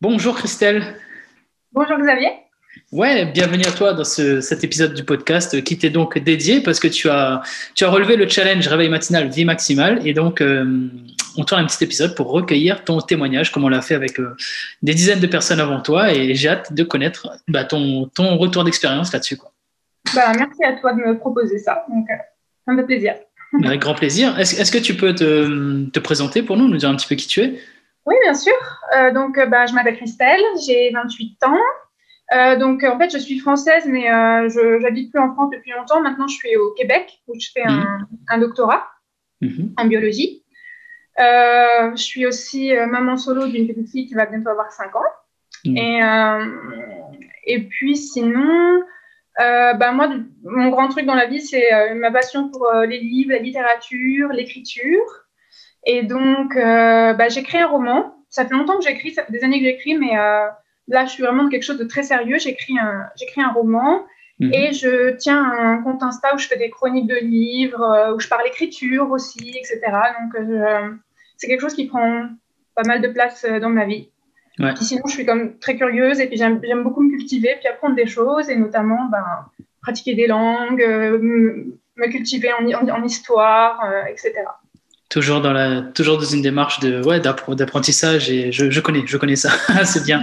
Bonjour Christelle. Bonjour Xavier. Ouais, bienvenue à toi dans ce, cet épisode du podcast qui t'est donc dédié parce que tu as, tu as relevé le challenge réveil matinal vie maximale et donc euh, on tourne un petit épisode pour recueillir ton témoignage comme on l'a fait avec euh, des dizaines de personnes avant toi et j'ai hâte de connaître bah, ton, ton retour d'expérience là-dessus. Quoi. Bah, merci à toi de me proposer ça, donc euh, ça me fait plaisir. Avec grand plaisir. Est-ce est que tu peux te, te présenter pour nous, nous dire un petit peu qui tu es? Oui, bien sûr. Euh, donc, euh, bah, je m'appelle Christelle, j'ai 28 ans. Euh, donc, en fait, je suis française, mais euh, je n'habite plus en France depuis longtemps. Maintenant, je suis au Québec, où je fais un, Mhm. un doctorat Mhm. en biologie. Je suis aussi maman solo d'une petite fille qui va bientôt avoir 5 ans. Mhm. Et, et puis, sinon, bah, moi, mon grand truc dans la vie, c'est ma passion pour les livres, la littérature, l'écriture. Et donc, euh, bah, j'écris un roman. Ça fait longtemps que j'écris, ça fait des années que j'écris, mais euh, là, je suis vraiment dans quelque chose de très sérieux. J'écris un, j'écris un roman Mhm. et je tiens un compte Insta où je fais des chroniques de livres, euh, où je parle écriture aussi, etc. Donc, euh, c'est quelque chose qui prend pas mal de place dans ma vie. Ouais. Puis sinon, je suis comme très curieuse et puis j'aime, j'aime beaucoup me cultiver, puis apprendre des choses et notamment ben, pratiquer des langues, me cultiver en, en- en histoire, etc. Toujours dans la, toujours dans une démarche de, ouais, d'appre- d'apprentissage et je, je connais, je connais ça, c'est bien.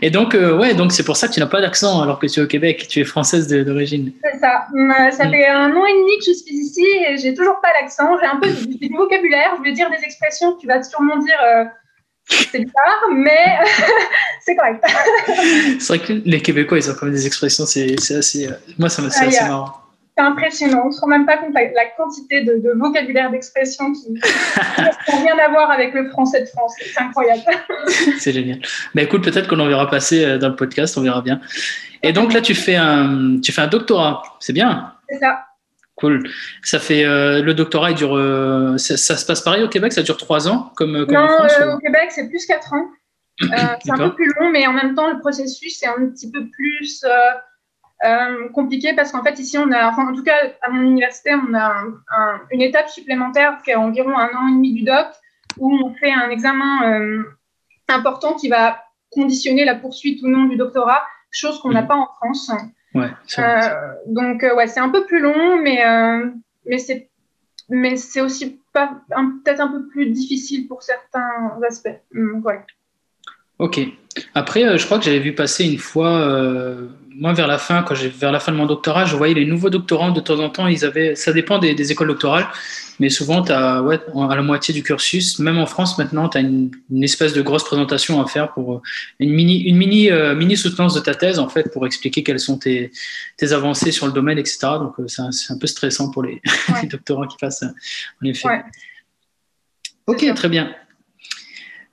Et donc, euh, ouais, donc c'est pour ça que tu n'as pas d'accent alors que tu es au Québec, tu es française d'origine. C'est ça. Hum, Ça fait un an et demi que je suis ici et j'ai toujours pas l'accent. J'ai un peu du, du vocabulaire. Je vais dire des expressions que tu vas sûrement dire euh, c'est bizarre, mais c'est correct. C'est vrai que les Québécois, ils ont quand même des expressions, c'est assez, euh, moi, ça me- c'est Ah, assez marrant. Impressionnant. On se rend même pas compte la, la quantité de, de vocabulaire, d'expressions qui n'ont rien à voir avec le français de France. C'est incroyable. C'est génial. Bah écoute, peut-être qu'on en verra passer euh, dans le podcast, on verra bien. Et donc là, tu fais un, tu fais un doctorat, c'est bien. C'est ça. Cool. Ça fait euh, le doctorat, il dure. euh, ça, ça se passe pareil au Québec, ça dure trois ans comme, comme en Non, France. euh, ou- au Québec, c'est plus 4 ans. C'est un peu plus long, mais en même temps, le processus est un petit peu plus euh, compliqué parce qu'en fait, ici, on a, enfin, en tout cas, à mon université, on a un- un- une étape supplémentaire qui est environ un an et demi du doc où on fait un examen euh, important qui va conditionner la poursuite ou non du doctorat, chose qu'on n'a Mhm. pas en France. Ouais. Euh, donc, euh, ouais, c'est un peu plus long, mais, mais c'est mais c'est aussi pas peut-être un peu plus difficile pour certains aspects. Donc, ouais. Ok. Après, euh, je crois que j'avais vu passer une fois, euh, moi vers la fin, quand j'ai vers la fin de mon doctorat, je voyais les nouveaux doctorants de temps en temps. Ils avaient, ça dépend des, des écoles doctorales, mais souvent, as, ouais, à la moitié du cursus, même en France maintenant, tu as une, une espèce de grosse présentation à faire pour euh, une mini, une mini, euh, mini soutenance de ta thèse en fait pour expliquer quelles sont tes, tes avancées sur le domaine, etc. Donc, c'est un, peu stressant pour les, Ouais. les doctorants qui passent, en effet. Ouais. Ok, très bien.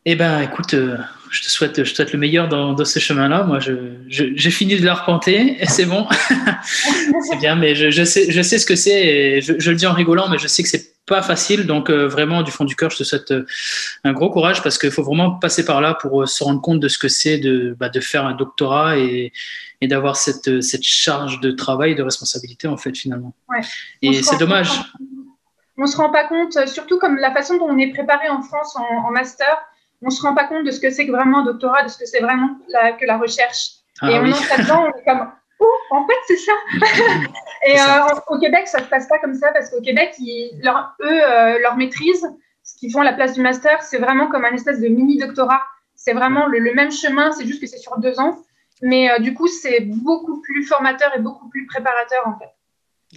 Eh ben, écoute, je te souhaite, je te souhaite le meilleur dans, dans ce chemin-là. Moi, je, je- j'ai fini de l'arpenter et c'est bon. c'est bien, mais je, je sais, je sais ce que c'est et je, le dis en rigolant, mais je sais que c'est pas facile. Donc, euh, vraiment, du fond du cœur, je te souhaite euh, un gros courage parce qu'il faut vraiment passer par là pour euh, se rendre compte de ce que c'est de, bah, de faire un doctorat et, et d'avoir cette, cette charge de travail, de responsabilité, en fait, finalement. Ouais. Et c'est dommage. On se rend pas compte, surtout comme la façon dont on est préparé en France en, en master, on se rend pas compte de ce que c'est que vraiment un doctorat, de ce que c'est vraiment la- que la recherche. et Ah on oui. entre là-dedans, on est comme, oh, en fait, c'est ça. et ça. euh, au Québec, ça se passe pas comme ça parce qu'au Québec, ils, leur, eux, euh, leur maîtrise, ce qu'ils font à la place du master, c'est vraiment comme un espèce de mini doctorat. C'est vraiment le, le même chemin, c'est juste que c'est sur deux ans. Mais euh, du coup, c'est beaucoup plus formateur et beaucoup plus préparateur en fait.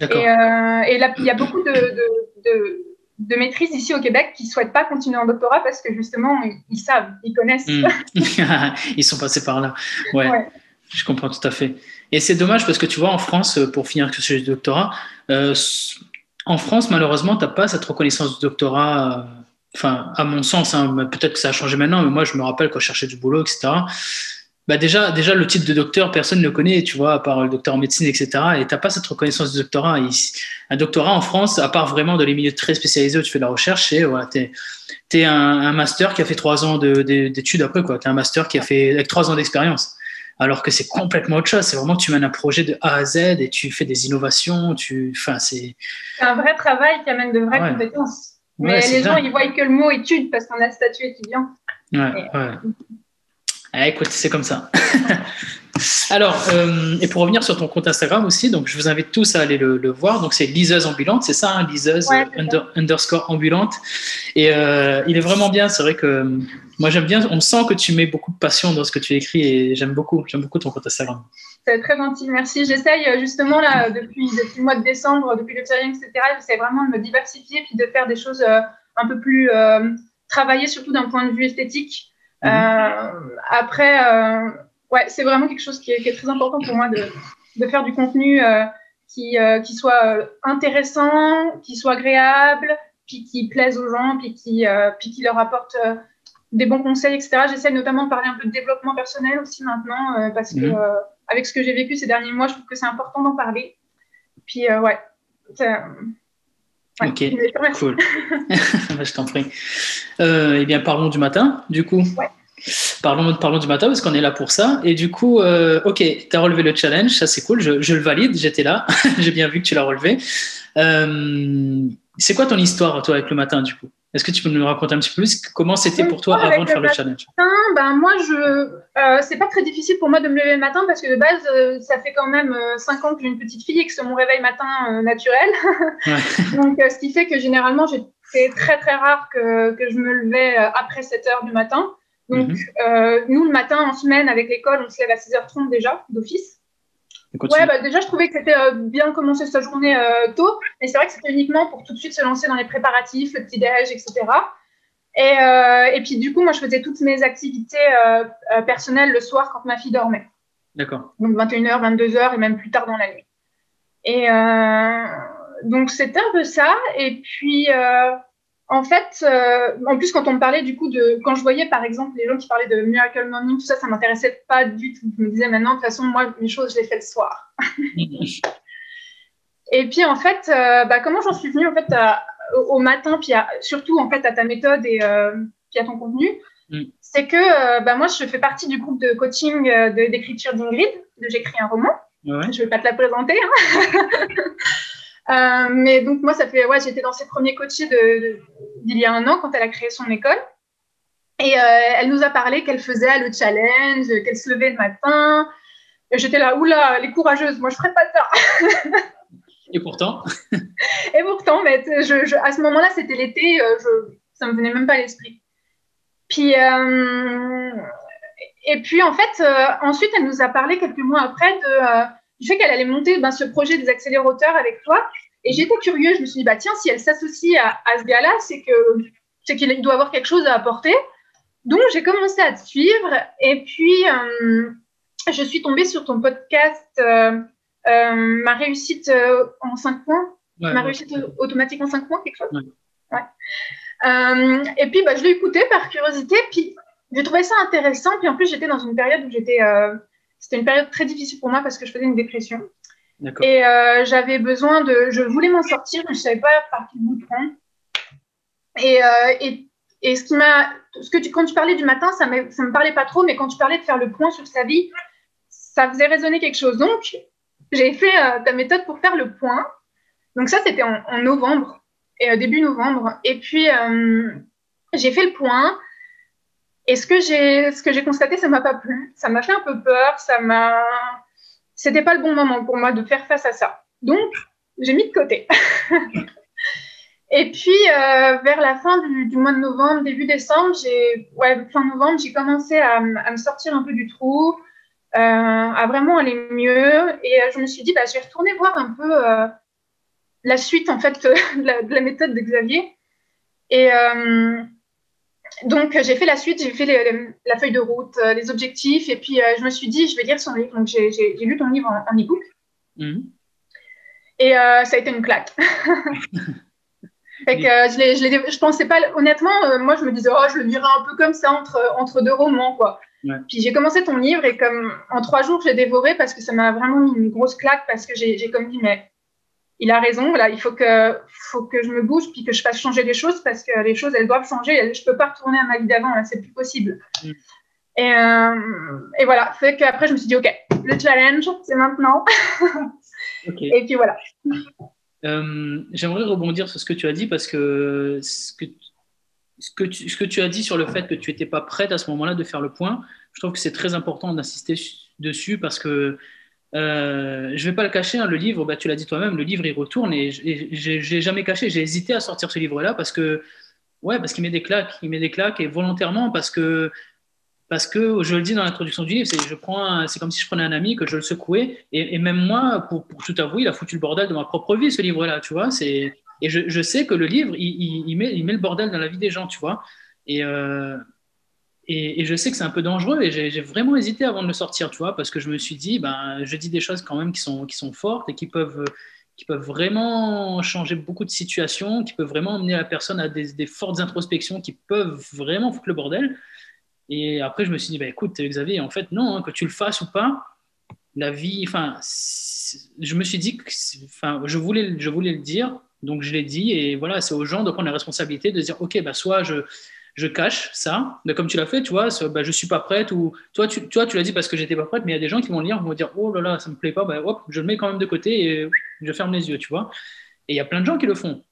Et, euh, et là, il y a beaucoup de, de, de, de maîtrises ici au Québec qui ne souhaitent pas continuer en doctorat parce que justement, ils, ils savent, ils connaissent. Hmm. Ils sont passés par là. Ouais, Ouais. je comprends tout à fait. Et c'est dommage parce que tu vois, en France, euh, pour finir avec ce sujet du doctorat, euh, en France, malheureusement, tu n'as pas cette reconnaissance du doctorat. euh, Enfin, à mon sens, hein, peut-être que ça a changé maintenant, mais moi, je me rappelle quand je cherchais du boulot, etc. Bah déjà, déjà, le titre de docteur, personne ne le connaît, tu vois, à part le docteur en médecine, etc. Et tu n'as pas cette reconnaissance du doctorat. Un doctorat en France, à part vraiment dans les milieux très spécialisés où tu fais de la recherche, c'est voilà, tu es, un, un master qui a fait trois ans de- de- d'études après, quoi. Tu es un master qui a fait avec trois ans d'expérience. Alors que c'est complètement autre chose. C'est vraiment tu mènes un projet de A à Z et tu fais des innovations. Tu, enfin, c'est. C'est un vrai travail qui amène de vraies Ouais. compétences. Ouais, Mais les gens, ils voient que le mot étude parce qu'on a le statut étudiant. Ouais, ouais. Ah, écoute, c'est comme ça. Alors, euh, et pour revenir sur ton compte Instagram aussi, donc je vous invite tous à aller le, voir. Donc c'est liseuse ambulante, c'est ça, hein, liseuse underscore ambulante. Et euh, il est vraiment bien. C'est vrai que moi j'aime bien. On sent que tu mets beaucoup de passion dans ce que tu écris et j'aime beaucoup. J'aime beaucoup ton compte Instagram. C'est très gentil, merci. J'essaye euh, justement là depuis, depuis le mois de décembre, depuis le challenge, etc. J'essaie vraiment de me diversifier puis de faire des choses un peu plus travaillées, surtout d'un point de vue esthétique. Mhm. après ouais, c'est vraiment quelque chose qui est, très important pour moi de, faire du contenu euh, qui, euh, qui, soit euh, intéressant, qui soit agréable, puis qui plaise aux gens, puis qui, puis qui leur apporte des bons conseils, etc. J'essaie notamment de parler un peu de développement personnel aussi maintenant, parce que mhm. avec ce que j'ai vécu ces derniers mois, je trouve que c'est important d'en parler. Puis ouais. Ok, cool. je t'en prie. eh bien, parlons du matin, du coup. Ouais. Parlons, parlons du matin parce qu'on est là pour ça. Et du coup, euh, ok, tu as relevé le challenge, ça c'est cool, je, le valide, j'étais là, j'ai bien vu que tu l'as relevé. Euh, c'est quoi ton histoire, toi, avec le matin, du coup? Est-ce que tu peux nous raconter un petit peu plus comment c'était pour toi avant de faire le, challenge? ben, Moi, je, euh, c'est pas très difficile pour moi de me lever le matin parce que de base, euh, ça fait quand même 5 ans que j'ai une petite fille et que c'est mon réveil matin naturel. Donc, ce qui fait que généralement, c'est très très rare que, que je me levais après 7 heures du matin. Donc, mhm. euh, nous, le matin, en semaine, avec l'école, on se lève à 6h30 déjà, d'office. Ouais, bah, déjà, je trouvais que c'était euh, bien commencer sa journée euh, tôt, mais c'est vrai que c'était uniquement pour tout de suite se lancer dans les préparatifs, le petit-déj, etc. Et, et, puis, du coup, moi, je faisais toutes mes activités personnelles le soir quand ma fille dormait. D'accord. Donc, 21h, 22h et même plus tard dans la nuit. Et donc, c'était un peu ça. Et puis, en fait, euh, en plus, quand on me parlait du coup de. Quand je voyais par exemple les gens qui parlaient de Miracle Morning, tout ça, ça m'intéressait pas du tout. Je me disais maintenant, de toute façon, moi, mes choses, je les fais le soir. et puis en fait, euh, bah, comment j'en suis venue en fait au matin, puis surtout en fait à ta méthode et euh, puis à ton contenu, mm. c'est que bah, moi, je fais partie du groupe de coaching d'écriture d'Ingrid, de J'écris un roman. Je vais pas te la présenter. Hein. Euh, mais donc, moi, ça fait, ouais, j'étais dans ses premiers coachés d'il y a un an quand elle a créé son école. Et euh, elle nous a parlé qu'elle faisait le challenge, qu'elle se levait le matin. J'étais là, oula, les courageuses, moi, je ferais pas ça. Et pourtant? Et pourtant, mais je, à ce moment-là, c'était l'été, euh, ça me venait même pas à l'esprit. Puis, et puis, en fait, ensuite, elle nous a parlé quelques mois après de fait qu'elle allait monter ben, ce projet des accéléroteurs avec toi. Et j'étais curieuse, je me suis dit, bah, tiens, si elle s'associe à, ce gars-là, c'est que c'est qu'il doit avoir quelque chose à apporter. Donc, j'ai commencé à te suivre. Et puis, euh, je suis tombée sur ton podcast, euh, euh, Ma réussite en 5 points. ma réussite automatique en 5 points, quelque chose. Et puis, bah, je l'ai écouté par curiosité. Puis, j'ai trouvé ça intéressant. Puis, en plus, j'étais dans une période où j'étais c'était une période très difficile pour moi parce que je faisais une dépression. Et euh, j'avais besoin de. Je voulais m'en sortir, mais je ne savais pas par quel bout prendre. Et, euh, et, et, ce qui m'a. Ce que tu, quand tu parlais du matin, ça ne me parlait pas trop, mais quand tu parlais de faire le point sur sa vie, ça faisait résonner quelque chose. Donc, j'ai fait euh, ta méthode pour faire le point. Donc, ça, c'était en, en, novembre, et, début novembre. Et puis, j'ai fait le point. Et ce que j'ai, ce que j'ai constaté, ça m'a pas plu. Ça m'a fait un peu peur. Ça m'a, c'était pas le bon moment pour moi de faire face à ça. Donc, j'ai mis de côté. Et puis, euh, vers la fin du, mois de novembre, début décembre, j'ai, ouais, fin novembre, j'ai commencé à, me sortir un peu du trou, euh, à vraiment aller mieux. Et euh, je me suis dit, bah, je vais retourner voir un peu la suite, en fait, de la, de la méthode de Xavier. Et, donc, j'ai fait la suite, j'ai fait la feuille de route, euh, les objectifs, et puis euh, je me suis dit, je vais lire son livre. Donc, j'ai lu ton livre en, e-book. Mhm. Et euh, ça a été une claque. fait que, je, je, pensais pas, honnêtement, moi, je me disais, oh, je le lirai un peu comme ça, entre, entre deux romans, quoi. Puis j'ai commencé ton livre et comme en trois jours, j'ai dévoré parce que ça m'a vraiment mis une grosse claque parce que j'ai comme dit, mais il a raison. Voilà, il faut que, faut que je me bouge puis que je fasse changer les choses parce que les choses, elles doivent changer. Je peux pas retourner à ma vie d'avant. Là, c'est plus possible. Mm. Et, euh, et, voilà, fait qu'après, je me suis dit, OK, le challenge, c'est maintenant. Et puis voilà. Euh, j'aimerais rebondir sur ce que tu as dit parce que ce que, ce que, tu, ce que tu as dit sur le fait que tu n'étais pas prête à ce moment-là de faire le point, je trouve que c'est très important d'insister dessus parce que euh, je ne vais pas le cacher, hein, le livre, bah, tu l'as dit toi-même, le livre il retourne et j'ai jamais caché, j'ai hésité à sortir ce livre-là parce que ouais, parce qu'il met des claques, il met des claques et volontairement parce que parce que je le dis dans l'introduction du livre, c'est comme si je prenais un ami que je le secouais et, même moi, pour, tout avouer, il a foutu le bordel de ma propre vie ce livre-là, tu vois. Et je, sais que le livre, il, il, met, il met le bordel dans la vie des gens, tu vois. Et, euh, et, je sais que c'est un peu dangereux et j'ai vraiment hésité avant de le sortir, tu vois, parce que je me suis dit, ben, je dis des choses quand même qui sont, qui sont fortes et qui peuvent, qui peuvent vraiment changer beaucoup de situations, qui peuvent vraiment amener la personne à des, fortes introspections qui peuvent vraiment foutre le bordel. Et après, je me suis dit, ben, écoute, Xavier, en fait, non, hein, que tu le fasses ou pas, la vie, enfin, je me suis dit que, enfin, je voulais, je voulais le dire, donc je l'ai dit, et voilà, c'est aux gens de prendre la responsabilité de dire, ok, bah, soit je, je cache ça, comme tu l'as fait, tu vois, bah, je suis pas prête, ou toi, tu, l'as dit parce que j'étais pas prête, mais il y a des gens qui vont lire, vont dire, oh là là, ça me plaît pas, bah, hop, je le mets quand même de côté et je ferme les yeux, tu vois. Et il y a plein de gens qui le font.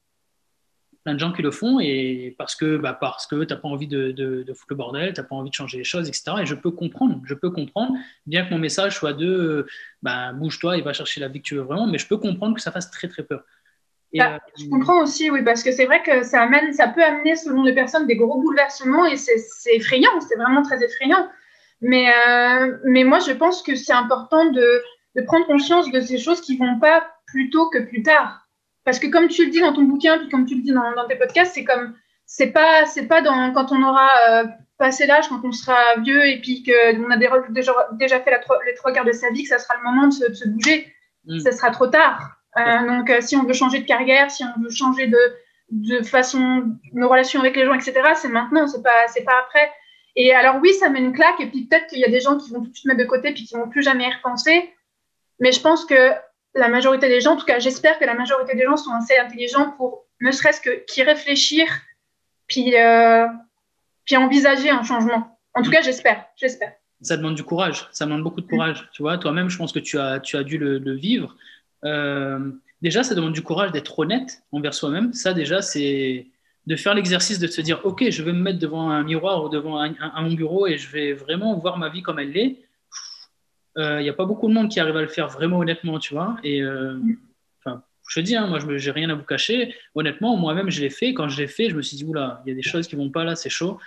Plein de gens qui le font, et parce que, bah, parce que tu n'as pas envie de, de, foutre le bordel, tu n'as pas envie de changer les choses, etc. Et je peux comprendre, je peux comprendre, bien que mon message soit de, bah, bouge-toi et va chercher la vie que tu veux vraiment, mais je peux comprendre que ça fasse très très peur. Bah, euh, je comprends aussi, oui, parce que c'est vrai que ça, amène, ça peut amener, selon les personnes, des gros bouleversements et c'est effrayant, c'est vraiment très effrayant. Mais, euh, mais moi, je pense que c'est important de, de, prendre conscience de ces choses qui vont pas plus tôt que plus tard. Parce que comme tu le dis dans ton bouquin, puis comme tu le dis dans, dans tes podcasts, c'est comme, c'est pas, c'est pas dans, quand on aura euh, passé l'âge, quand on sera vieux et puis qu'on a déjà, déjà fait la, les trois quarts de sa vie, que ça sera le moment de se, de se bouger. Mm. Ça sera trop tard. Euh, donc, euh, si on veut changer de carrière, si on veut changer de, façon, nos relations avec les gens, etc., c'est maintenant, c'est pas, c'est pas après. Et alors, oui, ça met une claque, et puis peut-être qu'il y a des gens qui vont tout de suite mettre de côté, puis qui vont plus jamais y repenser. Mais je pense que la majorité des gens, en tout cas, j'espère que la majorité des gens sont assez intelligents pour ne serait-ce que qu'y réfléchir, puis, euh, puis envisager un changement. En tout cas, j'espère, j'espère. Ça demande du courage, ça demande beaucoup de courage. Tu vois, toi-même, je pense que tu as, tu as dû le vivre. Euh, déjà, ça demande du courage d'être honnête envers soi-même. Ça, déjà, c'est de faire l'exercice de se dire, OK, je vais me mettre devant un miroir ou devant un, bureau et je vais vraiment voir ma vie comme elle l'est. Il euh, n'y a pas beaucoup de monde qui arrive à le faire vraiment honnêtement, tu vois. Et euh, je te dis, hein, moi, je n'ai rien à vous cacher. Honnêtement, moi-même, je l'ai fait. Quand je l'ai fait, je me suis dit, oula, il y a des choses qui vont pas là, c'est chaud.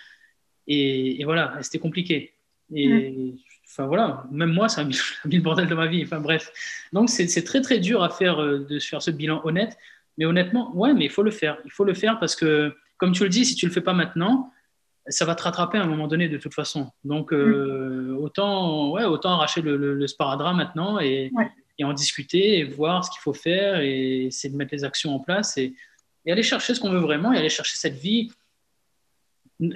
Et, et voilà, c'était compliqué. Et Enfin voilà, même moi, ça a mis, le bordel de ma vie. Enfin bref. Donc c'est très très dur à faire euh, de faire ce bilan honnête. Mais honnêtement, ouais, mais il faut le faire. Il faut le faire parce que, comme tu le dis, si tu le fais pas maintenant, ça va te rattraper à un moment donné de toute façon. Donc euh, autant, ouais, autant arracher le, le, sparadrap maintenant et, et, en discuter et voir ce qu'il faut faire et essayer de mettre les actions en place et, et aller chercher ce qu'on veut vraiment et aller chercher cette vie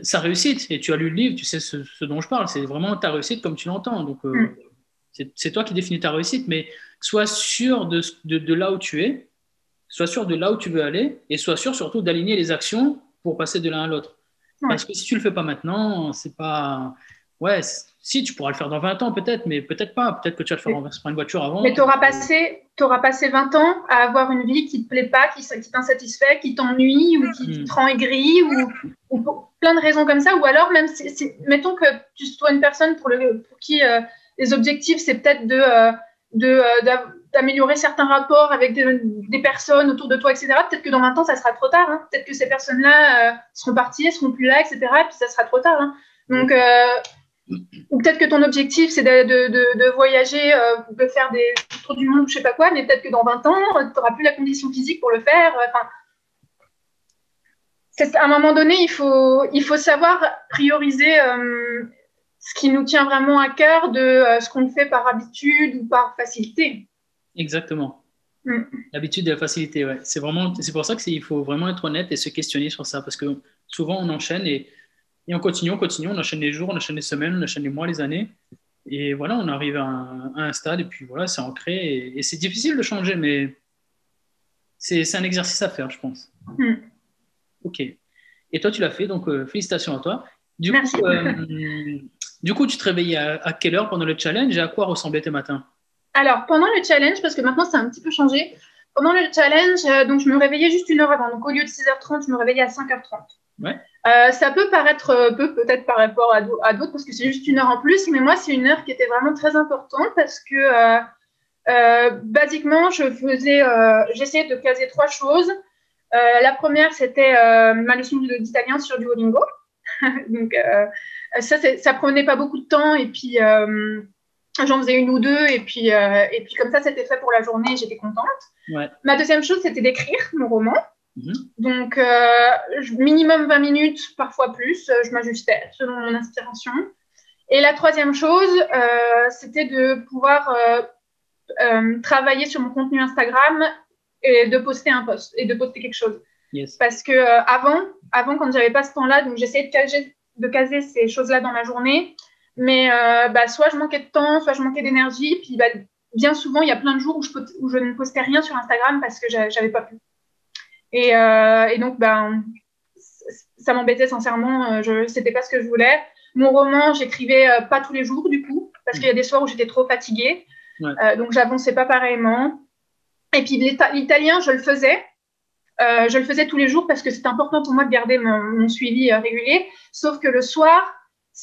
sa réussite. Et tu as lu le livre, tu sais ce, dont je parle. C'est vraiment ta réussite comme tu l'entends. Donc, euh, mm. c'est toi qui définis ta réussite, mais sois sûr de, de, là où tu es, sois sûr de là où tu veux aller, et sois sûr surtout d'aligner les actions pour passer de l'un à l'autre. Parce que si tu le fais pas maintenant, c'est pas. Ouais, si, tu pourras le faire dans 20 ans peut-être, mais peut-être pas. Peut-être que tu vas le faire renverser par une voiture avant. Mais tu auras passé, auras passé 20 ans à avoir une vie qui ne te plaît pas, qui, qui t'insatisfait, qui t'ennuie ou qui hmm. te rend aigri ou, ou, pour plein de raisons comme ça. Ou alors, même si, mettons que tu sois une personne pour, le, pour qui euh, les objectifs, c'est peut-être de, euh, de, euh, d'améliorer certains rapports avec des, des, personnes autour de toi, etc. Peut-être que dans 20 ans, ça sera trop tard. Hein. Peut-être que ces personnes-là seront parties, elles seront plus là, etc. Et puis ça sera trop tard. Hein. Donc, ou peut-être que ton objectif, c'est de, de, de, voyager, euh, de faire des tours du monde, je sais pas quoi, mais peut-être que dans 20 ans, tu n'auras plus la condition physique pour le faire. Enfin, à un moment donné, il faut, il faut savoir prioriser euh, ce qui nous tient vraiment à cœur de euh, ce qu'on fait par habitude ou par facilité. Exactement. Mm. L'habitude et la facilité, ouais. C'est vraiment, c'est pour ça qu'il faut vraiment être honnête et se questionner sur ça, parce que souvent on enchaîne et et on continue, on continue, on enchaîne les jours, on enchaîne les semaines, on enchaîne les mois, les années. Et voilà, on arrive à un, stade et puis voilà, c'est ancré. Et, c'est difficile de changer, mais c'est un exercice à faire, je pense. Hmm. Ok. Et toi, tu l'as fait, donc euh, félicitations à toi. Du Coup, euh, du coup, tu te réveillais à, quelle heure pendant le challenge et à quoi ressemblaient tes matins? Alors, pendant le challenge, parce que maintenant, ça a un petit peu changé. Pendant le challenge, euh, donc je me réveillais juste une heure avant. Donc, au lieu de 6h30, je me réveillais à 5h30. Ouais. Euh, ça peut paraître peu peut-être par rapport à, d'autres parce que c'est juste une heure en plus, mais moi c'est une heure qui était vraiment très importante parce que euh, basiquement je faisais, j'essayais de caser trois choses. la première c'était ma leçon d'italien sur Duolingo, donc ça ça prenait pas beaucoup de temps et puis j'en faisais une ou deux et puis et puis comme ça c'était fait pour la journée, j'étais contente. Ma deuxième chose c'était d'écrire mon roman. Mhm. Donc, euh, minimum 20 minutes, parfois plus, euh, je m'ajustais selon mon inspiration. Et la troisième chose, euh, c'était de pouvoir travailler sur mon contenu Instagram et de poster un post et de poster quelque chose. Parce que avant, avant, quand j'avais pas ce temps-là, donc j'essayais de caser, de caser ces choses-là dans ma journée, mais bah, soit je manquais de temps, soit je manquais d'énergie, puis bah, bien souvent, il y a plein de jours où je, où je ne postais rien sur Instagram parce que j'avais pas pu. Euh, et, donc, ben, ça m'embêtait sincèrement. Euh, je C'était pas ce que je voulais. Mon roman, j'écrivais euh, pas tous les jours du coup, parce qu'il y a des soirs où j'étais trop fatiguée. donc, j'avançais pas pareillement. Et puis, l'italien, je le faisais. je le faisais tous les jours parce que c'est important pour moi de garder mon, suivi régulier. Sauf que le soir,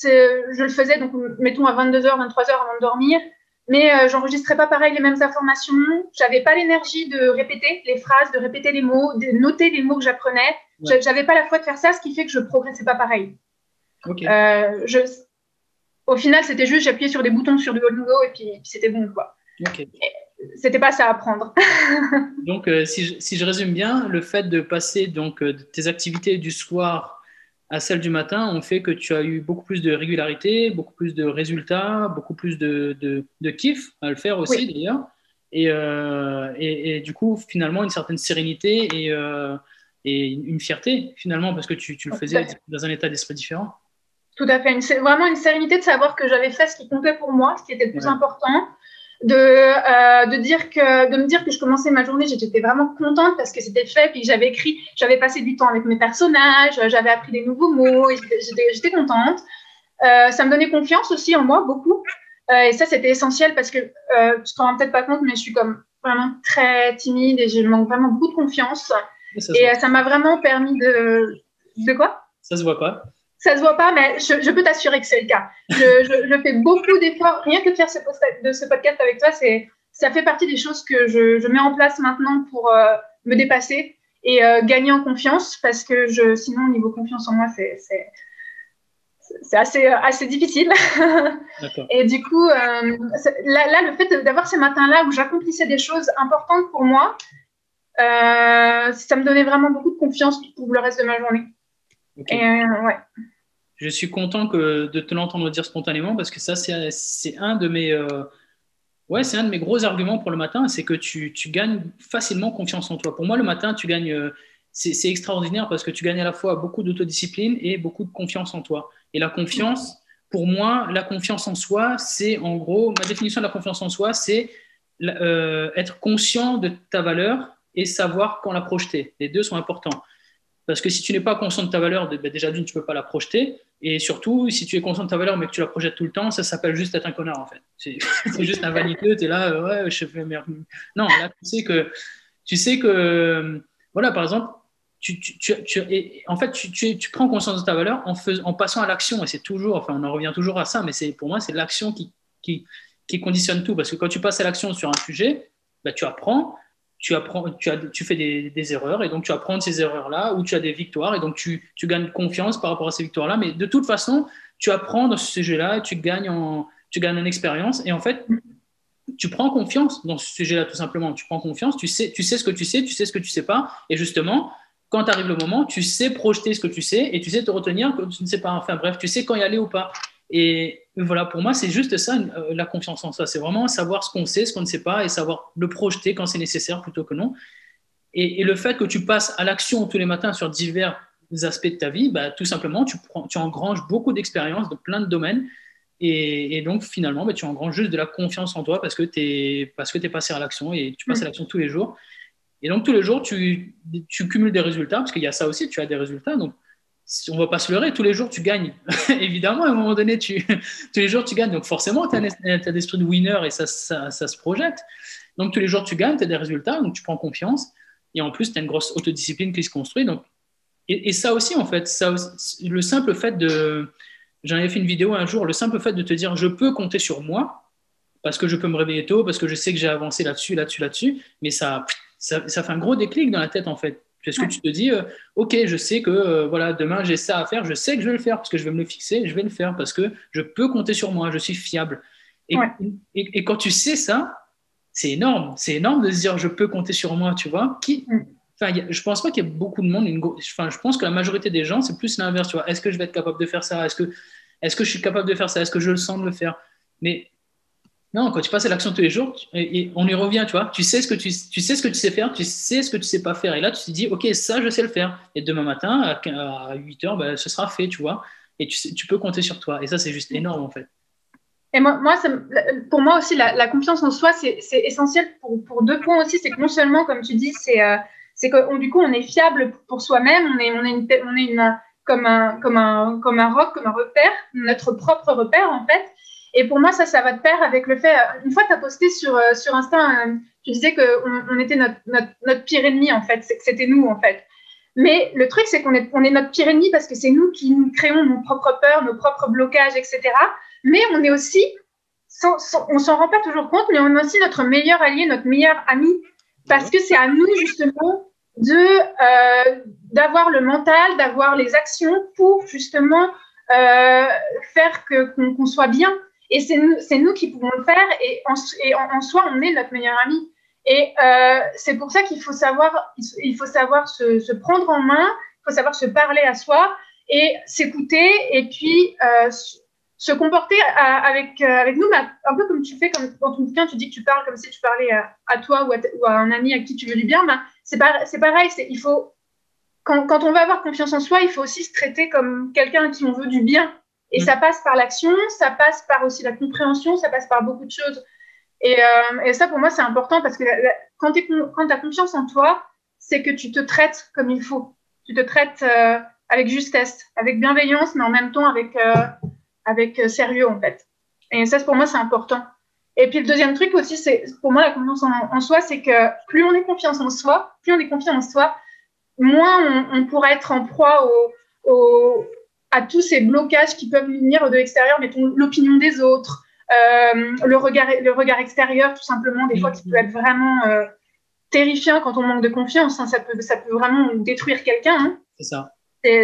je le faisais, donc mettons à 22h, 23h avant de dormir mais euh, j'enregistrais pas pareil les mêmes informations. J'avais pas l'énergie de répéter les phrases, de répéter les mots, de noter les mots que j'apprenais. J'avais pas la foi de faire ça, ce qui fait que je progressais pas pareil. Euh, je... Au final, c'était juste j'appuyais sur des boutons sur du Duolingo et puis, puis c'était bon quoi. C'était pas ça à apprendre. donc, euh, si, je, si, je, résume bien, le fait de passer donc de tes activités du soir à celle du matin ont fait que tu as eu beaucoup plus de régularité, beaucoup plus de résultats, beaucoup plus de, de, kiff à le faire aussi d'ailleurs. Euh, et, et, du coup, finalement, une certaine sérénité et, euh, et une fierté finalement parce que tu, tu le faisais dans un état d'esprit différent. Tout à fait. Une, vraiment une sérénité de savoir que j'avais fait ce qui comptait pour moi, ce qui était le plus important de, euh, de, dire que, de me dire que je commençais ma journée, j'étais vraiment contente parce que c'était fait, puis j'avais écrit, j'avais passé du temps avec mes personnages, j'avais appris des nouveaux mots, j'étais contente. Euh, ça me donnait confiance aussi en moi, beaucoup. Euh, et ça, c'était essentiel parce que tu te rends peut-être pas compte, mais je suis comme vraiment très timide et je manque vraiment beaucoup de confiance. et ça m'a vraiment permis de. De quoi? Ça se voit pas ça se voit pas, mais je, peux t'assurer que c'est le cas. Je, fais beaucoup d'efforts. Rien que de faire ce, de ce podcast avec toi, c'est, ça fait partie des choses que je, mets en place maintenant pour euh, me dépasser et euh, gagner en confiance, parce que je, sinon, niveau confiance en moi, c'est, c'est, assez, assez difficile. et du coup, euh, là, le fait d'avoir ces matins-là où j'accomplissais des choses importantes pour moi, ça me donnait vraiment beaucoup de confiance pour le reste de ma journée. Et, ouais je suis content que, de te l'entendre dire spontanément parce que ça, c'est un de mes. Euh, ouais, un de mes gros arguments pour le matin, c'est que tu, tu, gagnes facilement confiance en toi. Pour moi, le matin, tu gagnes, euh, c'est extraordinaire parce que tu gagnes à la fois beaucoup d'autodiscipline et beaucoup de confiance en toi. Et la confiance, pour moi, la confiance en soi, c'est en gros, ma définition de la confiance en soi, c'est euh, être conscient de ta valeur et savoir quand la projeter. Les deux sont importants. Parce que si tu n'es pas conscient de ta valeur, ben, déjà d'une, tu ne peux pas la projeter. Et surtout, si tu es conscient de ta valeur mais que tu la projettes tout le temps, ça s'appelle juste être un connard en fait. C'est juste un vaniteux, tu es là, euh, ouais, je fais merde. Non, là, tu sais que, tu sais que voilà, par exemple, tu, tu, tu, en fait, tu, prends conscience de ta valeur en, en passant à l'action. Et c'est toujours, enfin, on en revient toujours à ça, mais pour moi, c'est l'action qui, qui, qui, conditionne tout. Parce que quand tu passes à l'action sur un sujet, bah, tu apprends, tu, apprends, tu, as, tu fais des, erreurs et donc tu apprends de ces erreurs-là ou tu as des victoires et donc tu, tu, gagnes confiance par rapport à ces victoires-là. Mais de toute façon, tu apprends dans ce sujet-là, tu gagnes en, tu gagnes en expérience et en fait, tu prends confiance dans ce sujet-là tout simplement. Tu prends confiance, tu sais, tu sais ce que tu sais, tu sais ce que tu sais pas et justement, quand arrive le moment, tu sais projeter ce que tu sais et tu sais te retenir quand tu ne sais pas. Enfin bref, tu sais quand y aller ou pas. Et voilà, pour moi, c'est juste ça, euh, la confiance en soi. C'est vraiment savoir ce qu'on sait, ce qu'on ne sait pas, et savoir le projeter quand c'est nécessaire plutôt que non. Et, le fait que tu passes à l'action tous les matins sur divers aspects de ta vie, bah, tout simplement, tu, prends, tu engranges beaucoup d'expérience dans plein de domaines. Et, donc, finalement, bah, tu engranges juste de la confiance en toi parce que tu es, parce que es passé à l'action et tu passes à l'action tous les jours. Et donc, tous les jours, tu, tu cumules des résultats parce qu'il y a ça aussi, tu as des résultats. Donc, on va pas se leurrer, tous les jours tu gagnes. Évidemment, à un moment donné, tous les jours tu gagnes. Donc forcément, tu as un esprit de winner et ça, ça, se projette. Donc tous les jours tu gagnes, tu as des résultats, donc tu prends confiance. Et en plus, tu as une grosse autodiscipline qui se construit. Donc et, ça aussi, en fait, ça, le simple fait de. J'en avais fait une vidéo un jour, le simple fait de te dire je peux compter sur moi, parce que je peux me réveiller tôt, parce que je sais que j'ai avancé là-dessus, là-dessus, là-dessus, mais ça, ça, ça, fait un gros déclic dans la tête, en fait. Parce que tu te dis, euh, ok, je sais que euh, voilà, demain j'ai ça à faire, je sais que je vais le faire parce que je vais me le fixer, je vais le faire parce que je peux compter sur moi, je suis fiable. Et, et, quand tu sais ça, c'est énorme. C'est énorme de se dire, je peux compter sur moi, tu vois. Qui, mm. Enfin, je pense pas qu'il y ait beaucoup de monde. Une enfin, je pense que la majorité des gens, c'est plus l'inverse. Tu vois, est-ce que je vais être capable de faire ça? Est-ce que, est-ce que je suis capable de faire ça? Est-ce que je le sens de le faire? Mais non, quand tu passes à l'action tous les jours, on y revient, tu vois. Tu sais ce que tu, sais ce que tu sais faire, tu sais ce que tu sais pas faire. Et là, tu te dis, ok, ça, je sais le faire. Et demain matin, à, 8 heures, ben, ce sera fait, tu vois. Et tu, peux compter sur toi. Et ça, c'est juste énorme, en fait. Et moi, pour moi aussi, la, confiance en soi, c'est essentiel pour, deux points aussi. C'est que non seulement, comme tu dis, c'est euh, que du coup, on est fiable pour soi-même, on est, on on comme, un, comme, un, comme un rock, comme un repère, notre propre repère en fait. Et pour moi, ça, ça va de pair avec le fait. Une fois, tu as posté sur, euh, sur Insta, euh, tu disais qu'on on était notre, notre, pire ennemi en fait, c'était nous en fait. Mais le truc, c'est qu'on est, on est notre pire ennemi parce que c'est nous qui nous créons nos propres peurs, nos propres blocages, etc. Mais on est aussi, sans, sans, on s'en rend pas toujours compte, mais on est aussi notre meilleur allié, notre meilleur ami parce que c'est à nous justement de euh, d'avoir le mental, d'avoir les actions pour justement euh, faire que qu'on soit bien. Et c'est nous, nous qui pouvons le faire. Et en, soi, on est notre meilleur ami. Et euh, c'est pour ça qu'il faut savoir, il faut savoir se, prendre en main, il faut savoir se parler à soi et s'écouter. Et puis euh, se comporter avec, euh, avec nous, un peu comme tu fais comme dans ton bouquin, tu dis que tu parles comme si tu parlais à, toi ou à, un ami à qui tu veux du bien. Ben, c'est pareil, il faut, quand, quand, on va avoir confiance en soi, il faut aussi se traiter comme quelqu'un à qui on veut du bien. Et mm. ça passe par l'action, ça passe par aussi la compréhension, ça passe par beaucoup de choses. Et, euh, et ça, pour moi, c'est important parce que quand tu as confiance en toi, c'est que tu te traites comme il faut. Tu te traites euh, avec justesse, avec bienveillance, mais en même temps avec avec euh, sérieux en fait. Et ça, pour moi, c'est important. Et puis le deuxième truc aussi, c'est pour moi la confiance en, soi, c'est que plus on est confiance en soi, plus on est confiant en soi, moins on, pourra être en proie au, à tous ces blocages qui peuvent venir de l'extérieur, mettons l'opinion des autres, euh, le, regard, le regard extérieur, tout simplement, des fois qui peut être vraiment euh, terrifiant quand on manque de confiance. Hein. ça, peut, ça peut vraiment détruire quelqu'un. Hein. C'est ça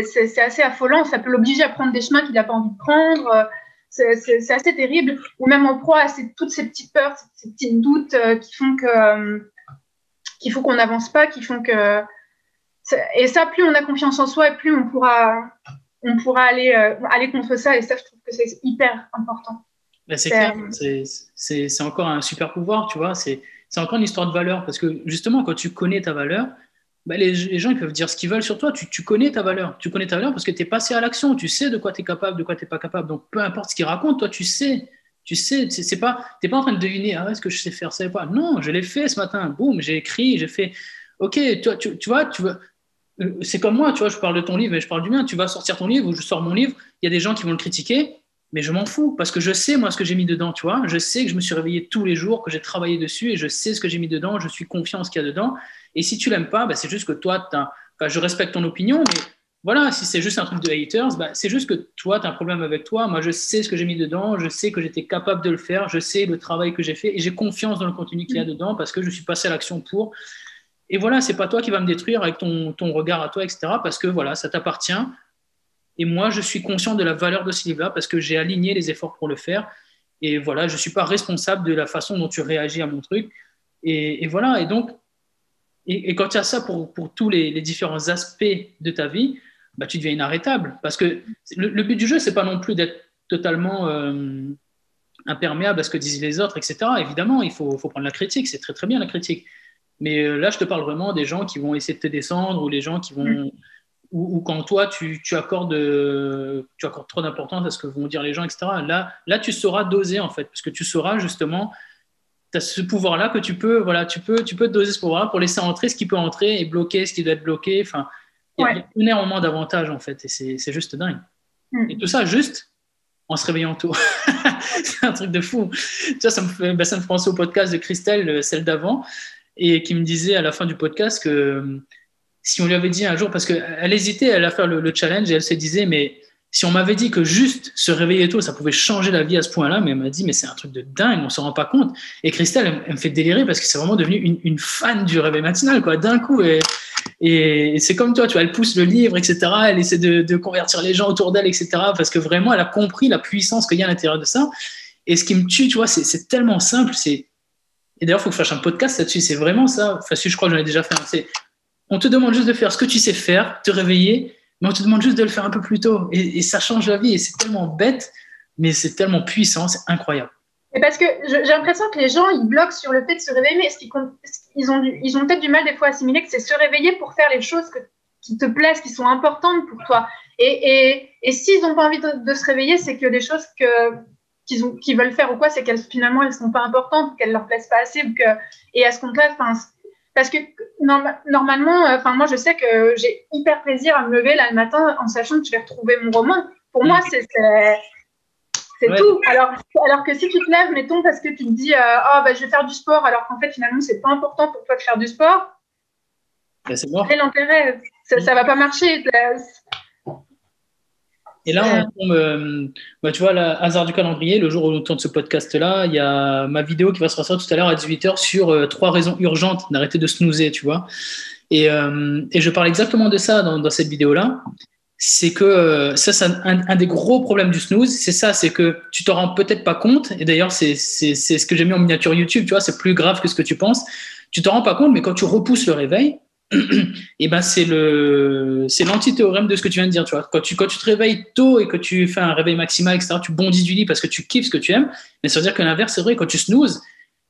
c'est assez affolant. Ça peut l'obliger à prendre des chemins qu'il n'a pas envie de prendre. C'est assez terrible. Ou même en proie à toutes ces petites peurs, ces, petits doutes euh, qui font que euh, qu'il faut qu'on n'avance pas, qui font que et ça, plus on a confiance en soi, et plus on pourra on pourra aller euh, aller contre ça. Et ça, je trouve que c'est hyper important. Ben, c'est clair. C'est encore un super pouvoir, tu vois. C'est encore une histoire de valeur parce que justement, quand tu connais ta valeur, bah, les, gens ils peuvent dire ce qu'ils veulent sur toi. Tu, connais ta valeur. Tu connais ta valeur parce que tu es passé à l'action. Tu sais de quoi tu es capable, de quoi tu n'es pas capable. Donc, peu importe ce qu'ils racontent, toi, tu sais. Tu sais, c'est pas, t'es pas en train de deviner, ah, est-ce que je sais faire ça ou pas? Non, je l'ai fait ce matin. Boum, j'ai écrit, j'ai fait. Ok, toi, tu, tu vois, tu veux. C'est comme moi, tu vois, je parle de ton livre, mais je parle du mien. Tu vas sortir ton livre ou je sors mon livre. Il y a des gens qui vont le critiquer, mais je m'en fous parce que je sais moi ce que j'ai mis dedans, tu vois. Je sais que je me suis réveillé tous les jours, que j'ai travaillé dessus et je sais ce que j'ai mis dedans. Je suis confiant en ce qu'il y a dedans. Et si tu l'aimes pas, bah, c'est juste que toi, je respecte ton opinion, mais voilà, si c'est juste un truc de haters, bah, c'est juste que toi, tu as un problème avec toi. Moi, je sais ce que j'ai mis dedans, je sais que j'étais capable de le faire, je sais le travail que j'ai fait et j'ai confiance dans le contenu qu'il y a dedans parce que je suis passé à l'action pour. Et voilà, c'est pas toi qui vas me détruire avec ton, ton regard à toi, etc. Parce que voilà, ça t'appartient. Et moi, je suis conscient de la valeur de ce livre-là parce que j'ai aligné les efforts pour le faire. Et voilà, je ne suis pas responsable de la façon dont tu réagis à mon truc. Et, voilà, et donc, et, quand tu as ça pour, pour tous les, différents aspects de ta vie, bah, tu deviens inarrêtable. Parce que le, but du jeu, c'est pas non plus d'être totalement euh, imperméable à ce que disent les autres, etc. Évidemment, il faut, faut prendre la critique, c'est très très bien la critique. Mais euh, là, je te parle vraiment des gens qui vont essayer de te descendre ou les gens qui vont. Mm. Ou, quand toi, tu, tu, accordes, tu accordes trop d'importance à ce que vont dire les gens, etc. Là, là, tu sauras doser, en fait, parce que tu sauras justement tu as ce pouvoir-là que tu peux, voilà, tu peux, tu peux doser ce pouvoir-là pour laisser entrer ce qui peut entrer et bloquer ce qui doit être bloqué. Enfin, il y, a énormément d'avantages en fait, et c'est juste dingue. Mm. Et tout ça juste en se réveillant tôt. c'est un truc de fou. Tu vois, ça me fait, ben, ça me fait penser au podcast de Christelle, celle d'avant, et qui me disait à la fin du podcast que si on lui avait dit un jour, parce qu'elle hésitait à faire le, challenge et elle se disait, mais si on m'avait dit que juste se réveiller tôt, ça pouvait changer la vie à ce point-là, mais elle m'a dit, mais c'est un truc de dingue, on s'en rend pas compte. Et Christelle, elle, me fait délirer parce que c'est vraiment devenu une, fan du réveil matinal, quoi, d'un coup. Et, et c'est comme toi, tu vois, elle pousse le livre, etc. Elle essaie de, convertir les gens autour d'elle, etc. Parce que vraiment, elle a compris la puissance qu'il y a à l'intérieur de ça. Et ce qui me tue, tu vois, c'est tellement simple. C'est et d'ailleurs, il faut que je fasse un podcast là-dessus. C'est vraiment ça. Enfin, si je crois que j'en ai déjà fait. C'est on te demande juste de faire ce que tu sais faire, te réveiller, mais on te demande juste de le faire un peu plus tôt. Et, ça change la vie. Et c'est tellement bête, mais c'est tellement puissant, c'est incroyable. Et parce que j'ai l'impression que les gens, ils bloquent sur le fait de se réveiller, mais ils ont, peut-être du mal des fois à assimiler que c'est se réveiller pour faire les choses qui te plaisent, qui sont importantes pour toi. Et, et, s'ils n'ont pas envie de, se réveiller, c'est que des choses qu'ils veulent faire ou quoi, c'est qu'elles finalement elles sont pas importantes, qu'elles leur plaisent pas assez, ou que, et à ce compte-là, parce que normalement, euh, enfin moi je sais que j'ai hyper plaisir à me lever là le matin en sachant que je vais retrouver mon roman. Pour moi, c'est c'est tout. Alors, alors que si tu te lèves, mettons, parce que tu te dis, euh, oh, bah, je vais faire du sport, alors qu'en fait, finalement, c'est pas important pour toi de faire du sport. Ben, c'est mort. Quel l'intérêt Ça, ne va pas marcher. Et là, on tombe, euh, bah, tu vois, le hasard du calendrier, le jour où on tourne ce podcast-là, il y a ma vidéo qui va se ressortir tout à l'heure à 18h sur euh, trois raisons urgentes d'arrêter de snoozer, tu vois. Et, euh, et, je parle exactement de ça dans, dans cette vidéo-là. C'est que ça, c'est un, des gros problèmes du snooze. C'est ça, c'est que tu t'en rends peut-être pas compte. Et d'ailleurs, c'est ce que j'ai mis en miniature YouTube, tu vois, c'est plus grave que ce que tu penses. Tu t'en rends pas compte, mais quand tu repousses le réveil, et ben c'est le c'est l'antithéorème de ce que tu viens de dire tu vois. Quand tu quand tu te réveilles tôt et que tu fais un réveil maximal etc tu bondis du lit parce que tu kiffes ce que tu aimes. Mais ça veut dire que l'inverse c'est vrai. Quand tu snoozes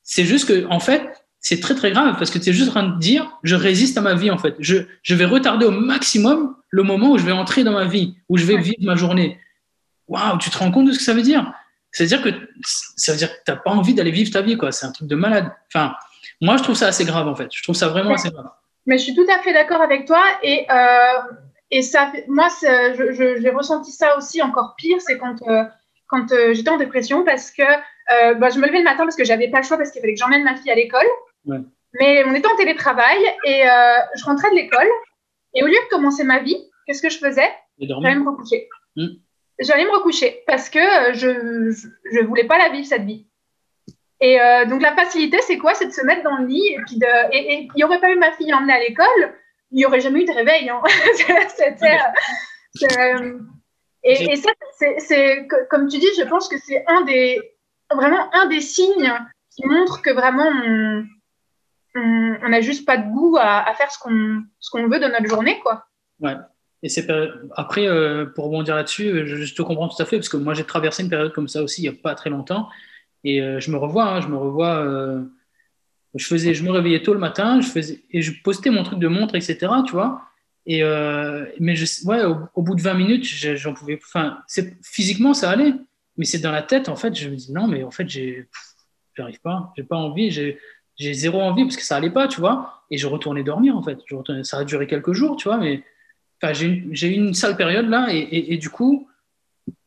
c'est juste que en fait c'est très très grave parce que tu es juste en train de dire je résiste à ma vie en fait. Je je vais retarder au maximum le moment où je vais entrer dans ma vie où je vais vivre ma journée. Waouh tu te rends compte de ce que ça veut dire? C'est à dire que ça veut dire que t'as pas envie d'aller vivre ta vie quoi. C'est un truc de malade. Enfin moi je trouve ça assez grave en fait. Je trouve ça vraiment assez grave mais je suis tout à fait d'accord avec toi. Et, euh, et ça, moi, j'ai ressenti ça aussi encore pire, c'est quand, euh, quand euh, j'étais en dépression parce que bah, je me levais le matin parce que j'avais pas le choix parce qu'il fallait que j'emmène ma fille à l'école. Mais on était en télétravail et je rentrais de l'école. Et au lieu de commencer ma vie, qu'est-ce que je faisais? J'allais me recoucher. Hmm. J'allais me recoucher parce que je ne voulais pas la vivre, cette vie. Et euh, donc la facilité, c'est quoi? C'est de se mettre dans le lit et puis de. Et il n'y aurait pas eu ma fille emmenée à l'école, il n'y aurait jamais eu de réveil. Hein. Euh, et, et, ça, c'est comme tu dis, je pense que c'est un des vraiment un des signes qui montre que vraiment on n'a juste pas de goût à, faire ce qu'on ce qu'on veut de notre journée, quoi. Ouais. Et c'est après, euh, pour rebondir là-dessus, je, je, te comprends tout à fait parce que moi j'ai traversé une période comme ça aussi il n'y a pas très longtemps. Et euh, je me revois, hein, je me revois. Euh, je, faisais, je me réveillais tôt le matin je faisais, et je postais mon truc de montre, etc. Tu vois et, euh, mais je, ouais, au, bout de 20 minutes, j'en pouvais. Enfin, physiquement, ça allait. Mais c'est dans la tête, en fait, je me dis non, mais en fait, j'arrive pas. J'ai pas envie. J'ai zéro envie parce que ça allait pas, tu vois. Et je retournais dormir, en fait. Ça a duré quelques jours, tu vois. Mais j'ai eu une sale période là. Et, et du coup,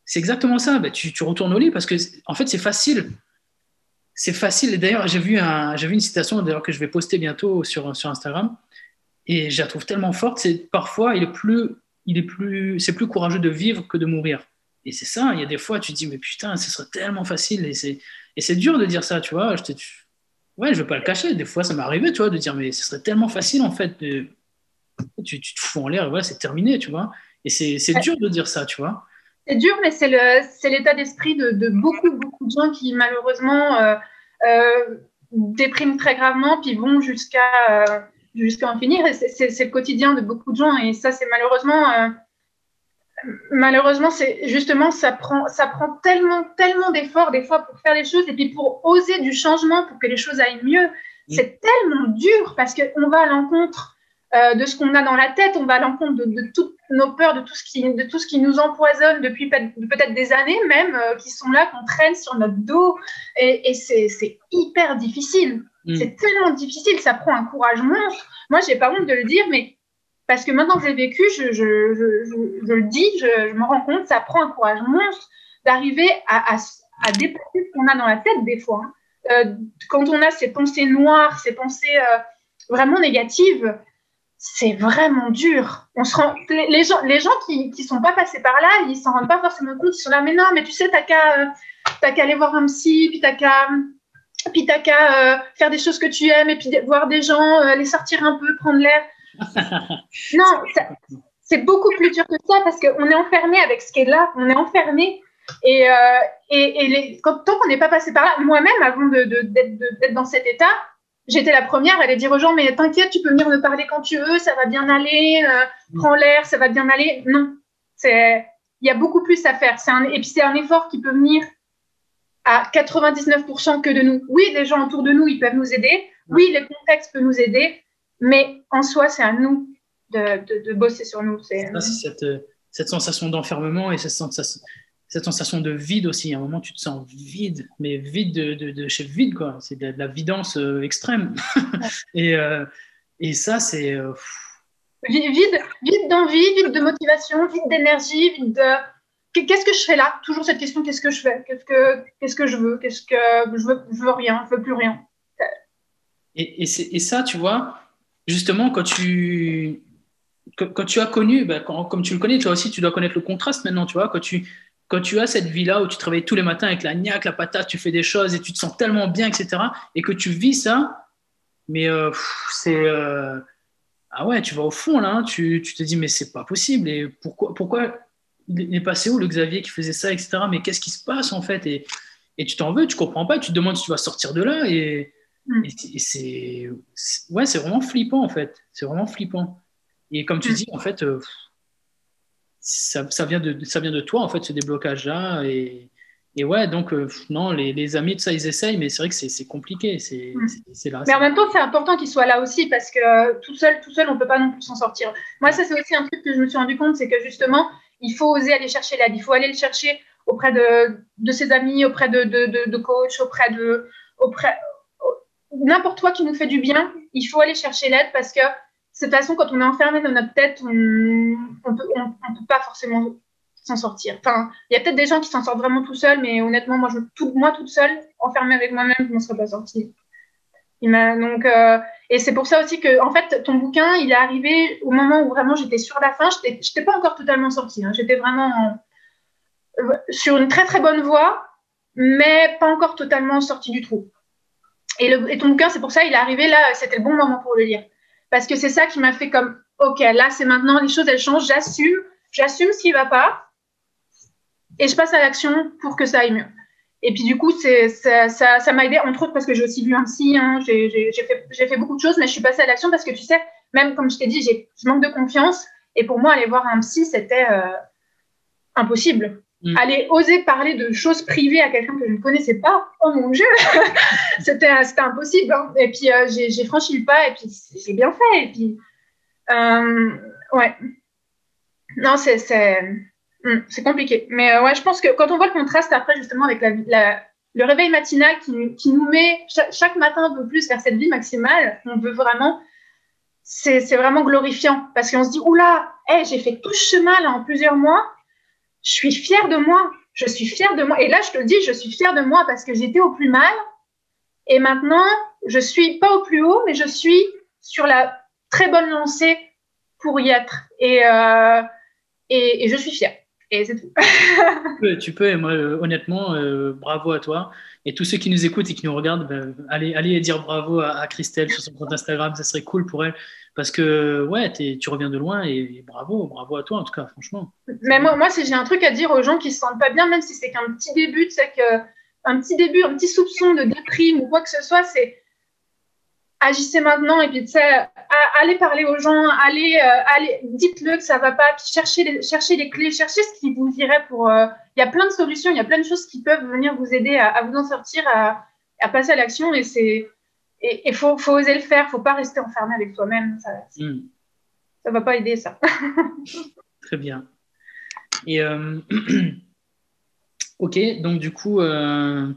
c'est exactement ça. Bah, tu, retournes au lit parce que, en fait, c'est facile. C'est facile. Et d'ailleurs, j'ai vu, un, vu une citation d'ailleurs que je vais poster bientôt sur, sur Instagram. Et je la trouve tellement forte. C'est parfois, il est plus, il est plus, c'est plus courageux de vivre que de mourir. Et c'est ça. Il y a des fois, tu te dis, mais putain, ce serait tellement facile. Et c'est, et c'est dur de dire ça, tu vois. Je te, ouais, je vais pas le cacher. Des fois, ça m'est arrivé, tu vois, de dire, mais ce serait tellement facile, en fait. De, tu, tu te fous en l'air et voilà, c'est terminé, tu vois. Et c'est, c'est dur de dire ça, tu vois. C'est dur, mais c'est l'état d'esprit de, beaucoup, beaucoup de gens qui, malheureusement, euh, euh, dépriment très gravement, puis vont jusqu'à euh, jusqu'à en finir. C'est le quotidien de beaucoup de gens. Et ça, c'est malheureusement. malheureusement, c'est justement, ça prend, ça prend tellement, tellement d'efforts, des fois, pour faire les choses, et puis pour oser du changement, pour que les choses aillent mieux. C'est tellement dur parce qu'on va à l'encontre euh, de ce qu'on a dans la tête, on va à l'encontre de, toutes nos peurs, de tout ce qui, de tout ce qui nous empoisonne depuis peut-être des années même, euh, qui sont là, qu'on traîne sur notre dos. Et, c'est hyper difficile. Mm. C'est tellement difficile, ça prend un courage monstre. Moi, j'ai pas honte de le dire, mais parce que maintenant que j'ai vécu, je, le dis, je, me rends compte, ça prend un courage monstre d'arriver à, à, dépasser ce qu'on a dans la tête des fois. Hein. Euh, quand on a ces pensées noires, ces pensées vraiment négatives, c'est vraiment dur. On se rend, les, gens, les gens qui ne sont pas passés par là, ils s'en rendent pas forcément compte. Ils sont là, mais non, mais tu sais, t'as qu'à euh, qu'à aller voir un psy, puis t'as qu'à puis t'as qu'à euh, faire des choses que tu aimes, et puis voir des gens, euh, aller sortir un peu, prendre l'air. non, c'est beaucoup plus dur que ça parce qu'on est enfermé avec ce qui est là, on est enfermé. Et, et, les, quand, tant qu'on n'est pas passé par là, moi-même, avant d'être de, dans cet état, j'étais la première à aller dire aux gens, mais t'inquiète, tu peux venir me parler quand tu veux, ça va bien aller, euh, prends l'air, ça va bien aller. Non, c'est, il y a beaucoup plus à faire. C'est un, et puis c'est un effort qui peut venir à 99% que de nous. Oui, les gens autour de nous, ils peuvent nous aider. Oui, les contextes peuvent nous aider. Mais en soi, c'est à nous de, de, bosser sur nous. C'est, cette, cette sensation d'enfermement et cette sensation, cette sensation de vide aussi. À un moment, tu te sens vide, mais vide de, de, chez vide, quoi. C'est de, la vidance euh, extrême. et, euh, et ça, c'est. Euh, vide, vide d'envie, vide de motivation, vide d'énergie, vide de. Qu'est-ce que je fais là? Toujours cette question qu'est-ce que je fais? Qu'est-ce que, qu'est-ce que je veux? Qu'est-ce que je veux Je veux rien, je veux plus rien. Et, et, et ça, tu vois, justement, quand tu, quand, tu as connu, ben, comme tu le connais, toi aussi, tu dois connaître le contraste maintenant, tu vois, quand tu, quand tu as cette vie-là où tu travailles tous les matins avec la niaque, la patate, tu fais des choses et tu te sens tellement bien, etc., et que tu vis ça, mais euh, c'est. Euh, ah ouais, tu vas au fond là, hein, tu, tu, te dis, mais c'est pas possible. Et pourquoi, pourquoi il est passé où le Xavier qui faisait ça, etc. Mais qu'est-ce qui se passe en fait et, et, tu t'en veux, tu comprends pas, tu te demandes si tu vas sortir de là. Et, mm. et c'est. Ouais, c'est vraiment flippant en fait. C'est vraiment flippant. Et comme tu mm. dis, en fait. Euh, ça, ça, vient de, ça vient de toi, en fait, ce déblocage-là. Et, et ouais, donc, euh, non, les, les, amis, de ça, ils essayent, mais c'est vrai que c'est compliqué. C'est mm. là. Mais en même temps, c'est important qu'ils soient là aussi, parce que euh, tout seul, tout seul, on ne peut pas non plus s'en sortir. Moi, ça, c'est aussi un truc que je me suis rendu compte, c'est que justement, il faut oser aller chercher l'aide. Il faut aller le chercher auprès de, de ses amis, auprès de, de, de coachs, auprès de. Auprès, n'importe quoi qui nous fait du bien, il faut aller chercher l'aide parce que de toute façon, quand on est enfermé dans notre tête, on ne peut, pas forcément s'en sortir. Enfin, il y a peut-être des gens qui s'en sortent vraiment tout seuls, mais honnêtement, moi, je, toute seule, enfermée avec moi-même, je ne m'en serais pas sortie. donc, euh, et c'est pour ça aussi que, en fait, ton bouquin, il est arrivé au moment où vraiment j'étais sur la fin. Je n'étais pas encore totalement sortie. Hein. J'étais vraiment euh, sur une très très bonne voie, mais pas encore totalement sortie du trou. Et, et ton bouquin, c'est pour ça, il est arrivé là, c'était le bon moment pour le lire parce que c'est ça qui m'a fait comme, ok, là c'est maintenant, les choses elles changent, j'assume, j'assume ce qui va pas et je passe à l'action pour que ça aille mieux. Et puis du coup, c'est, ça, ça, m'a aidé, entre autres parce que j'ai aussi vu un psy, hein, j'ai, fait, fait, beaucoup de choses, mais je suis passée à l'action parce que tu sais, même comme je t'ai dit, j'ai, je manque de confiance. Et pour moi, aller voir un psy, c'était euh, impossible. Mm. Aller oser parler de choses privées à quelqu'un que je ne connaissais pas, oh mon Dieu, c'était impossible. Hein. Et puis, euh, j'ai franchi le pas et puis j'ai bien fait. Et puis, euh, ouais. Non, c'est c'est compliqué. Mais euh, ouais, je pense que quand on voit le contraste après, justement, avec la, le réveil matinal qui, qui nous met chaque, matin un peu plus vers cette vie maximale, on veut vraiment. C'est vraiment glorifiant parce qu'on se dit, oula, hey, j'ai fait tout ce chemin là en plusieurs mois je suis fière de moi. Je suis fière de moi. Et là, je te dis, je suis fière de moi parce que j'étais au plus mal. Et maintenant, je suis pas au plus haut, mais je suis sur la très bonne lancée pour y être. Et, euh, et, je suis fière. Et c'est tout. tu peux, tu peux et moi, euh, honnêtement, euh, bravo à toi. Et tous ceux qui nous écoutent et qui nous regardent, ben, allez, allez dire bravo à, à, Christelle sur son compte Instagram, ça serait cool pour elle. Parce que, ouais, tu reviens de loin et, bravo, bravo à toi en tout cas, franchement. Mais moi, moi si j'ai un truc à dire aux gens qui se sentent pas bien, même si c'est qu'un petit début, c'est que un petit début, un petit soupçon de déprime ou quoi que ce soit, c'est agissez maintenant et puis tu sais, allez parler aux gens, allez, euh, allez dites-le que ça va pas, puis cherchez les, cherchez les clés, cherchez ce qui vous irait pour. Euh, il y a plein de solutions, il y a plein de choses qui peuvent venir vous aider à, vous en sortir, à, à passer à l'action et c'est et il faut, faut, oser le faire, il ne faut pas rester enfermé avec soi-même. Ça ne hmm. va pas aider, ça. Très bien. Et euh, ok, donc du coup, euh,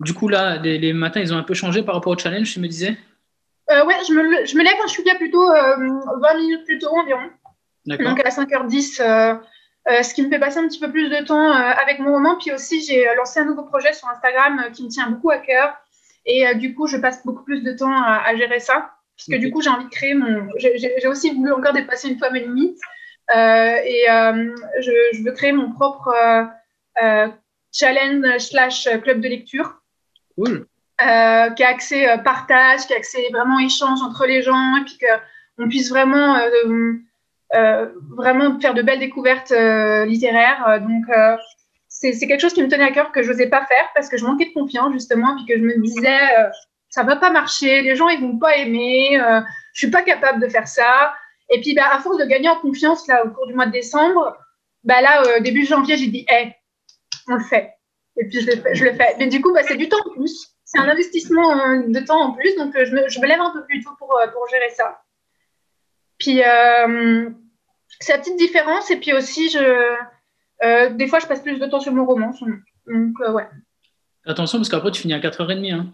du coup là, les, matins, ils ont un peu changé par rapport au challenge, tu me disais? Euh, Ouais, je me, je me lève quand je suis bien plutôt 20 minutes plus tôt environ. Donc à 5h10, ce qui me fait passer un petit peu plus de temps avec mon moment. Puis aussi, j'ai lancé un nouveau projet sur Instagram qui me tient beaucoup à cœur. Et euh, du coup, je passe beaucoup plus de temps à, gérer ça. Parce que du coup, j'ai envie de créer mon. J'ai aussi voulu encore dépasser une fois mes limites. et je, je, veux créer mon propre challenge slash club de lecture. Cool. Euh, qui a accès euh, partage, qui a accès vraiment échange entre les gens, et puis qu'on puisse vraiment, euh, vraiment faire de belles découvertes littéraires. donc, c'est quelque chose qui me tenait à cœur que je n'osais pas faire parce que je manquais de confiance, justement, puis que je me disais, ça va pas marcher, les gens, ils vont pas aimer, je suis pas capable de faire ça. Et puis, bah, à force de gagner en confiance, là, au cours du mois de décembre, bah, là, début janvier, j'ai dit, hé, on le fait. Et puis, je le fais. Je le fais. Mais du coup, bah, c'est du temps en plus c'est un investissement euh, de temps en plus, donc euh, je me, je me lève un peu plus tôt pour, euh, pour gérer ça. Puis, c'est la petite différence. Et puis aussi, je, des fois, je passe plus de temps sur mon roman. Donc, ouais. Attention, parce qu'après, tu finis à 4h30. Hein.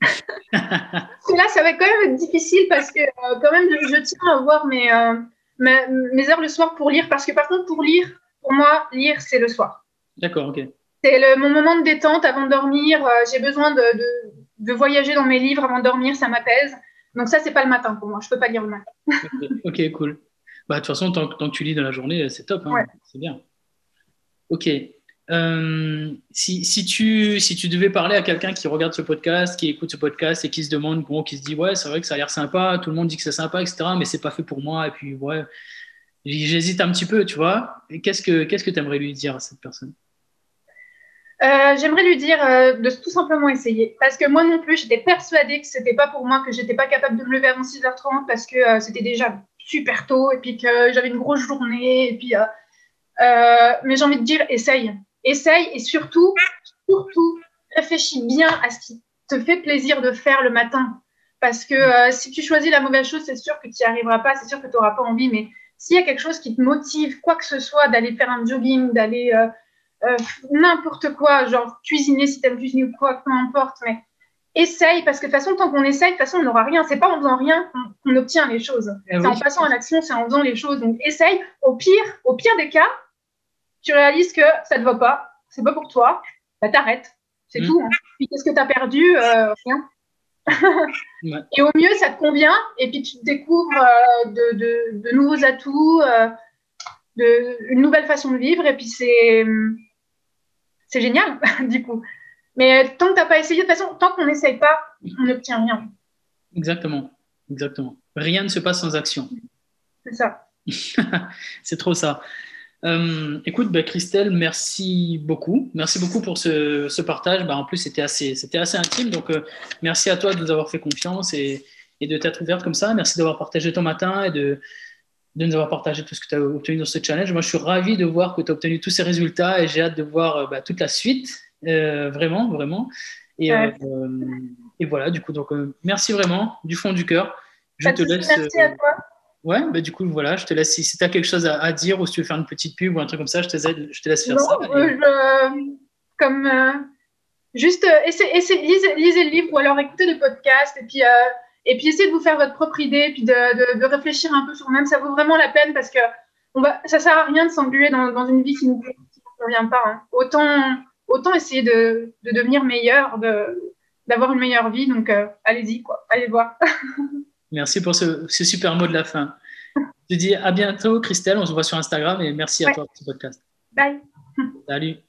là, ça va quand même être difficile parce que, quand même, je, tiens à avoir mes, mes, heures le soir pour lire. Parce que, par contre, pour lire, pour moi, lire, c'est le soir. D'accord, ok. C'est mon moment de détente avant de dormir. Euh, j'ai besoin de, de, voyager dans mes livres avant de dormir, ça m'apaise. Donc ça, c'est pas le matin pour moi. Je peux pas lire le matin. ok, cool. Bah, de toute façon, tant, que tu lis dans la journée, c'est top. Hein. C'est bien. Ok. Euh, si, si, tu, si tu devais parler à quelqu'un qui regarde ce podcast, qui écoute ce podcast et qui se demande, gros, qui se dit, ouais, c'est vrai que ça a l'air sympa, tout le monde dit que c'est sympa, etc., mais c'est pas fait pour moi, et puis, ouais, j'hésite un petit peu, tu vois. Qu'est-ce que tu que aimerais lui dire à cette personne? Euh, j'aimerais lui dire euh, de tout simplement essayer. Parce que moi non plus, j'étais persuadée que c'était pas pour moi, que j'étais pas capable de me lever avant 6h30 parce que euh, c'était déjà super tôt et puis que j'avais une grosse journée. Et puis, mais j'ai envie de dire, essaye. Essaye et surtout, surtout, réfléchis bien à ce qui te fait plaisir de faire le matin. Parce que si tu choisis la mauvaise chose, c'est sûr que tu n'y arriveras pas, c'est sûr que tu n'auras pas envie. Mais s'il y a quelque chose qui te motive, quoi que ce soit, d'aller faire un jogging, d'aller euh, n'importe quoi, genre cuisiner si tu aimes cuisiner ou quoi, peu importe, mais essaye, parce que de toute façon, tant qu'on essaye, de toute façon, on n'aura rien. C'est pas en faisant rien qu'on obtient les choses. Eh c'est en passant à l'action, c'est en faisant les choses. Donc, essaye. Au pire, au pire des cas, tu réalises que ça ne te va pas, c'est pas pour toi, bah, t'arrêtes. C'est mm. tout. Hein. Puis, qu'est-ce que tu as perdu? Euh, Rien. Et au mieux, ça te convient, et puis tu découvres euh, de, de, nouveaux atouts, de, une nouvelle façon de vivre, et puis c'est c'est génial, du coup. Mais tant que tu n'as pas essayé, de toute façon, tant qu'on n'essaye pas, on n'obtient rien. Exactement, exactement. Rien ne se passe sans action. C'est ça. c'est trop ça. Euh, écoute, bah, Christelle, merci beaucoup. Merci beaucoup pour ce, partage. Bah, en plus, c'était assez, c'était assez intime. Donc, euh, merci à toi de nous avoir fait confiance et, et de t'être ouverte comme ça. Merci d'avoir partagé ton matin et de, de nous avoir partagé tout ce que tu as obtenu dans ce challenge. Moi, je suis ravi de voir que tu as obtenu tous ces résultats et j'ai hâte de voir euh, bah, toute la suite, euh, vraiment, vraiment. Et, euh, et, voilà, du coup, donc merci vraiment du fond du cœur. Je te laisse. Merci à toi. Ouais, bah, du coup, voilà, je te laisse. Si tu as quelque chose à, dire ou si tu veux faire une petite pub ou un truc comme ça, je te, je te laisse faire ça. comme juste essayez, lisez, lisez, le livre ou alors écoutez le podcast et puis et puis essayez de vous faire votre propre idée, puis de, de, réfléchir un peu sur vous-même. Ça vaut vraiment la peine parce que on va, ça sert à rien de s'engueuler dans, dans, une vie qui ne nous convient pas. Hein. Autant, autant essayer de, de devenir meilleur, d'avoir une meilleure vie. Donc euh, allez-y, quoi. Allez voir. merci pour ce, ce, super mot de la fin. Je te dis à bientôt, Christelle. On se voit sur Instagram et merci à toi pour ce podcast. Bye. Salut.